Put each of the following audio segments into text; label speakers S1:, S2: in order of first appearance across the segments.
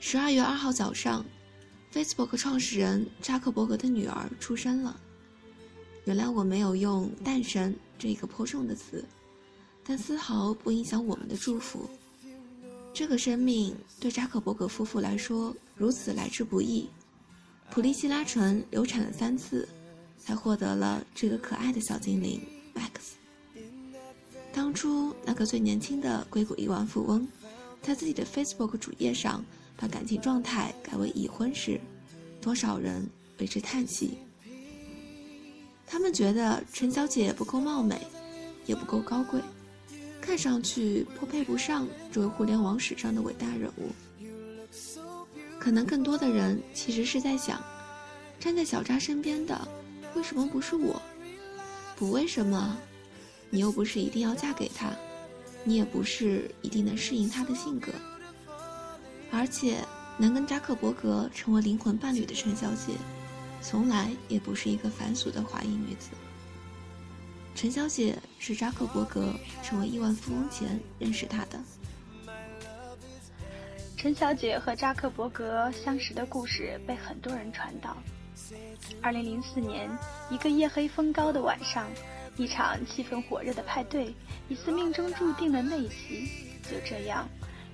S1: 十二月二号早上，Facebook 创始人扎克伯格的女儿出生了。原来我没有用“诞生”这一个颇重的词，但丝毫不影响我们的祝福。这个生命对扎克伯格夫妇来说如此来之不易。普利希拉纯流产了三次，才获得了这个可爱的小精灵 Max。当初那个最年轻的硅谷亿万富翁，在自己的 Facebook 主页上把感情状态改为已婚时，多少人为之叹息。他们觉得陈小姐不够貌美，也不够高贵，看上去颇配不上这位互联网史上的伟大人物。可能更多的人其实是在想，站在小扎身边的，为什么不是我？不为什么？你又不是一定要嫁给他，你也不是一定能适应他的性格。而且，能跟扎克伯格成为灵魂伴侣的陈小姐，从来也不是一个凡俗的华裔女子。陈小姐是扎克伯格成为亿万富翁前认识他的。
S2: 陈小姐和扎克伯格相识的故事被很多人传道。二零零四年，一个夜黑风高的晚上，一场气氛火热的派对，一次命中注定的内袭，就这样，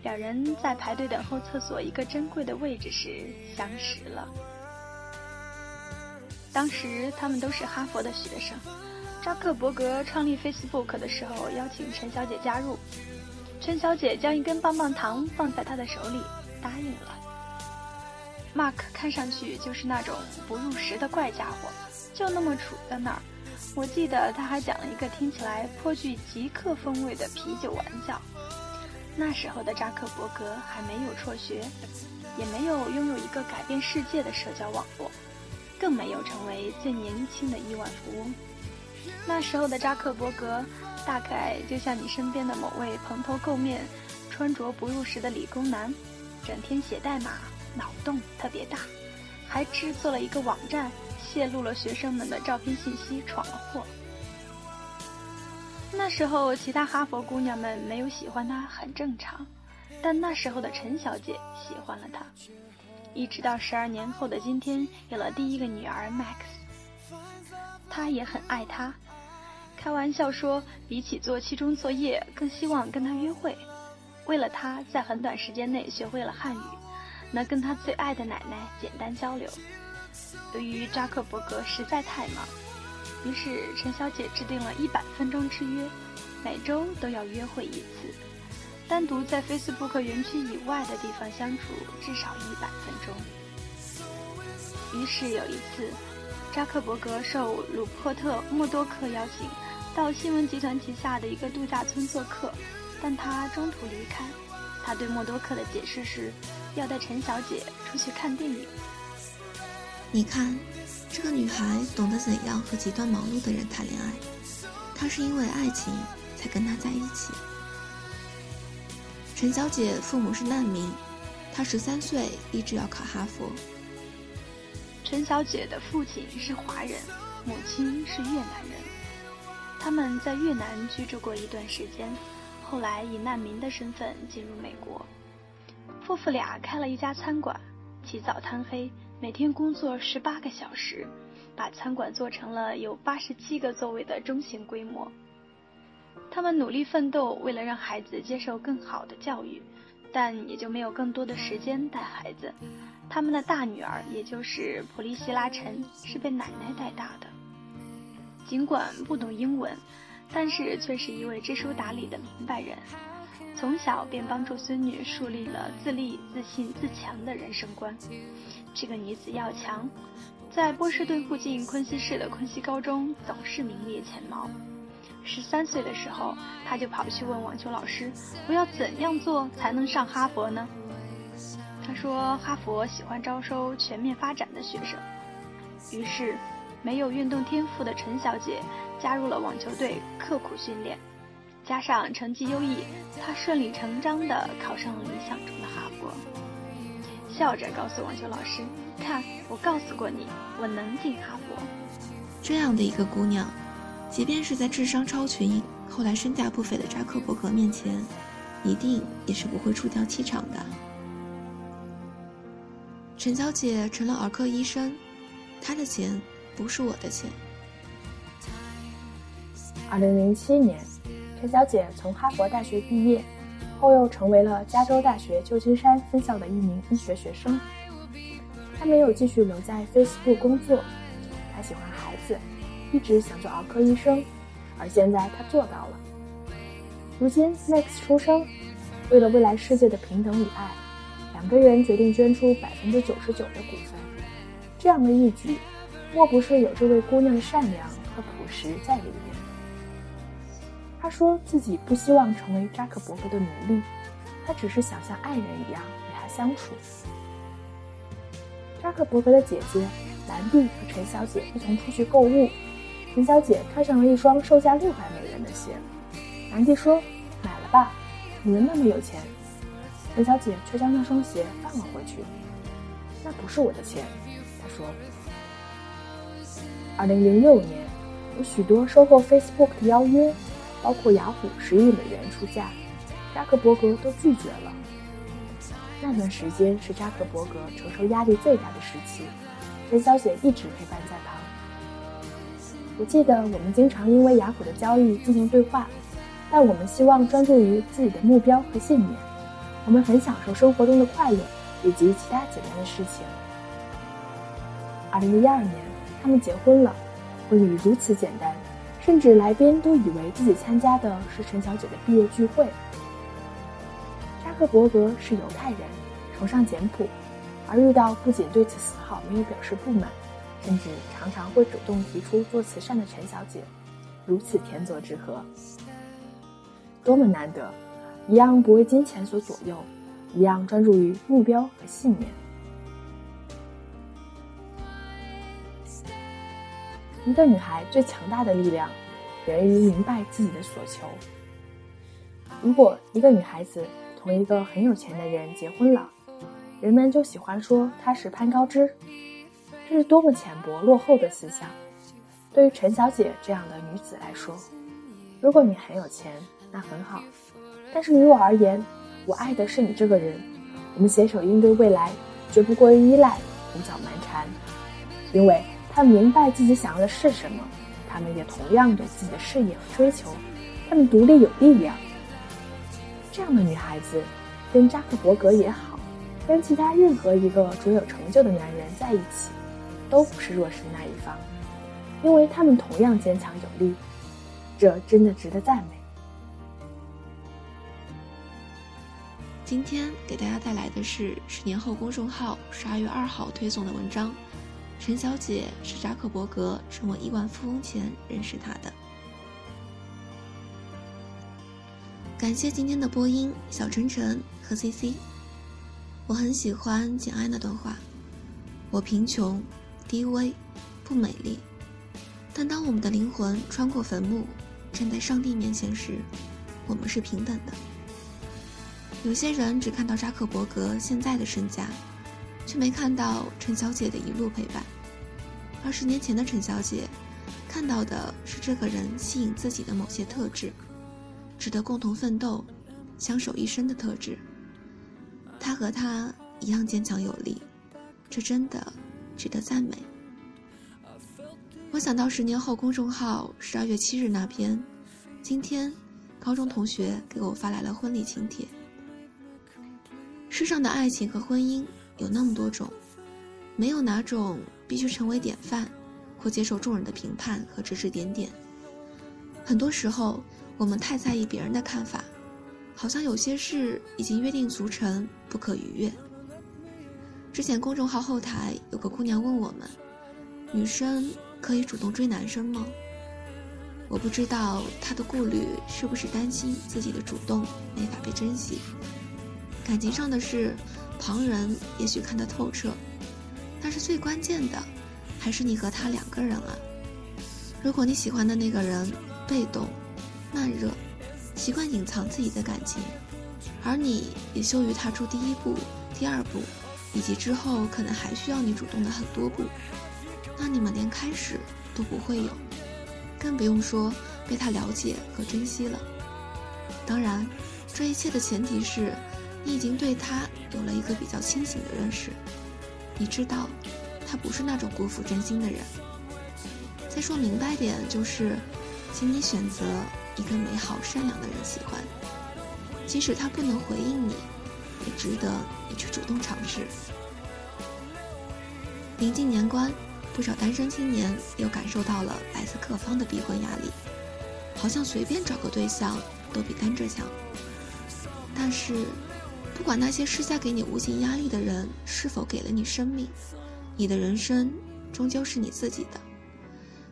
S2: 两人在排队等候厕所一个珍贵的位置时相识了。当时他们都是哈佛的学生，扎克伯格创立 Facebook 的时候邀请陈小姐加入。陈小姐将一根棒棒糖放在他的手里，答应了。Mark 看上去就是那种不入时的怪家伙，就那么杵在那儿。我记得他还讲了一个听起来颇具极客风味的啤酒玩笑。那时候的扎克伯格还没有辍学，也没有拥有一个改变世界的社交网络，更没有成为最年轻的亿万富翁。那时候的扎克伯格。大概就像你身边的某位蓬头垢面、穿着不入时的理工男，整天写代码，脑洞特别大，还制作了一个网站，泄露了学生们的照片信息，闯了祸。那时候，其他哈佛姑娘们没有喜欢他很正常，但那时候的陈小姐喜欢了他，一直到十二年后的今天，有了第一个女儿 Max，他也很爱她。开玩笑说，比起做期中作业，更希望跟她约会。为了她，在很短时间内学会了汉语，能跟她最爱的奶奶简单交流。由于扎克伯格实在太忙，于是陈小姐制定了一百分钟之约，每周都要约会一次，单独在 Facebook 园区以外的地方相处至少一百分钟。于是有一次，扎克伯格受鲁珀特·默多克邀请。到新闻集团旗下的一个度假村做客，但他中途离开。他对默多克的解释是，要带陈小姐出去看电影。
S1: 你看，这个女孩懂得怎样和极端忙碌的人谈恋爱。她是因为爱情才跟他在一起。陈小姐父母是难民，她十三岁立志要考哈佛。
S2: 陈小姐的父亲是华人，母亲是越南人。他们在越南居住过一段时间，后来以难民的身份进入美国。夫妇俩开了一家餐馆，起早贪黑，每天工作十八个小时，把餐馆做成了有八十七个座位的中型规模。他们努力奋斗，为了让孩子接受更好的教育，但也就没有更多的时间带孩子。他们的大女儿，也就是普利希拉·陈，是被奶奶带大的。尽管不懂英文，但是却是一位知书达理的明白人。从小便帮助孙女树立了自立、自信、自强的人生观。这个女子要强，在波士顿附近昆西市的昆西高中总是名列前茅。十三岁的时候，她就跑去问网球老师：“我要怎样做才能上哈佛呢？”他说：“哈佛喜欢招收全面发展的学生。”于是。没有运动天赋的陈小姐加入了网球队，刻苦训练，加上成绩优异，她顺理成章地考上了理想中的哈佛。笑着告诉网球老师：“看，我告诉过你，我能进哈佛。”
S1: 这样的一个姑娘，即便是在智商超群、后来身价不菲的扎克伯格面前，一定也是不会输掉气场的。陈小姐成了儿科医生，她的钱不是我的钱。
S3: 二零零七年，陈小姐从哈佛大学毕业，后又成为了加州大学旧金山分校的一名医学学生。她没有继续留在 Facebook 工作，她喜欢孩子，一直想做儿科医生，而现在她做到了。如今 Max 出生，为了未来世界的平等与爱，两个人决定捐出百分之九十九的股份。这样的一举，莫不是有这位姑娘的善良和朴实在里面？他说自己不希望成为扎克伯格的奴隶，他只是想像爱人一样与他相处。扎克伯格的姐姐兰蒂和陈小姐一同出去购物，陈小姐看上了一双售价六百美元的鞋。兰蒂说：“买了吧，你们那么有钱。”陈小姐却将那双鞋放了回去。“那不是我的钱。”她说。二零零六年，有许多收购 Facebook 的邀约，包括雅虎十亿美元出价，扎克伯格都拒绝了。那段时间是扎克伯格承受压力最大的时期，陈小姐一直陪伴在旁。我记得我们经常因为雅虎的交易进行对话。但我们希望专注于自己的目标和信念。我们很享受生活中的快乐以及其他简单的事情。二零一二年，他们结婚了，婚礼如此简单，甚至来宾都以为自己参加的是陈小姐的毕业聚会。扎克伯格是犹太人，崇尚简朴，而遇到不仅对此丝毫没有表示不满，甚至常常会主动提出做慈善的陈小姐，如此天作之合。多么难得，一样不为金钱所左右，一样专注于目标和信念。一个女孩最强大的力量，源于明白自己的所求。如果一个女孩子同一个很有钱的人结婚了，人们就喜欢说她是攀高枝，这是多么浅薄落后的思想。对于陈小姐这样的女子来说，如果你很有钱，那很好，但是于我而言，我爱的是你这个人。我们携手应对未来，绝不过于依赖，胡搅蛮缠。因为他明白自己想要的是什么，他们也同样有自己的事业和追求，他们独立有力量。这样的女孩子，跟扎克伯格也好，跟其他任何一个卓有成就的男人在一起，都不是弱势那一方，因为他们同样坚强有力。这真的值得赞美。
S1: 今天给大家带来的是十年后公众号十二月二号推送的文章。陈小姐是扎克伯格成为亿万富翁前认识她的。感谢今天的播音小晨晨和 C C。我很喜欢简爱那段话：我贫穷、低微、不美丽，但当我们的灵魂穿过坟墓，站在上帝面前时，我们是平等的。有些人只看到扎克伯格现在的身价，却没看到陈小姐的一路陪伴。二十年前的陈小姐，看到的是这个人吸引自己的某些特质，值得共同奋斗、相守一生的特质。他和他一样坚强有力，这真的值得赞美。我想到十年后公众号十二月七日那篇，今天高中同学给我发来了婚礼请帖。世上的爱情和婚姻有那么多种，没有哪种必须成为典范，或接受众人的评判和指指点点。很多时候，我们太在意别人的看法，好像有些事已经约定俗成，不可逾越。之前公众号后台有个姑娘问我们：女生可以主动追男生吗？我不知道她的顾虑是不是担心自己的主动没法被珍惜。感情上的事，旁人也许看得透彻，但是最关键的，还是你和他两个人啊。如果你喜欢的那个人被动、慢热，习惯隐藏自己的感情，而你也羞于踏出第一步、第二步，以及之后可能还需要你主动的很多步，那你们连开始都不会有，更不用说被他了解和珍惜了。当然，这一切的前提是。你已经对他有了一个比较清醒的认识，你知道，他不是那种辜负真心的人。再说明白点，就是，请你选择一个美好善良的人喜欢，即使他不能回应你，也值得你去主动尝试。临近年关，不少单身青年又感受到了来自各方的逼婚压力，好像随便找个对象都比单着强。但是，不管那些施加给你无形压力的人是否给了你生命，你的人生终究是你自己的。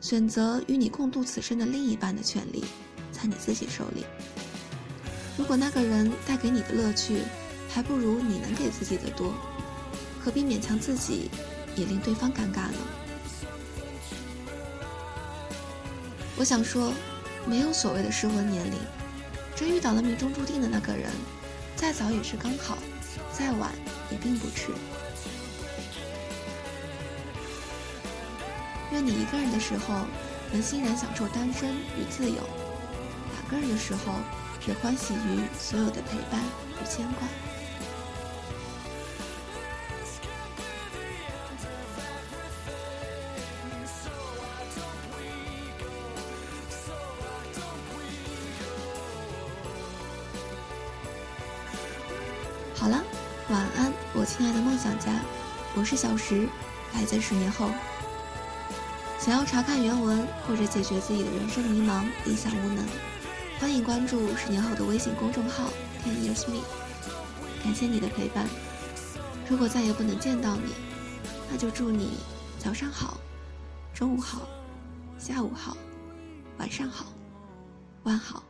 S1: 选择与你共度此生的另一半的权利，在你自己手里。如果那个人带给你的乐趣，还不如你能给自己的多，何必勉强自己，也令对方尴尬呢？我想说，没有所谓的适婚年龄，真遇到了命中注定的那个人，再早也是刚好，再晚也并不迟。愿你一个人的时候，能欣然享受单身与自由；两个人的时候，也欢喜于所有的陪伴与牵挂。好了，晚安，我亲爱的梦想家，我是小石，来自十年后。想要查看原文或者解决自己的人生迷茫、理想无能，欢迎关注十年后的微信公众号 Ten Years Me。感谢你的陪伴。如果再也不能见到你，那就祝你早上好、中午好、下午好、晚上好、晚好。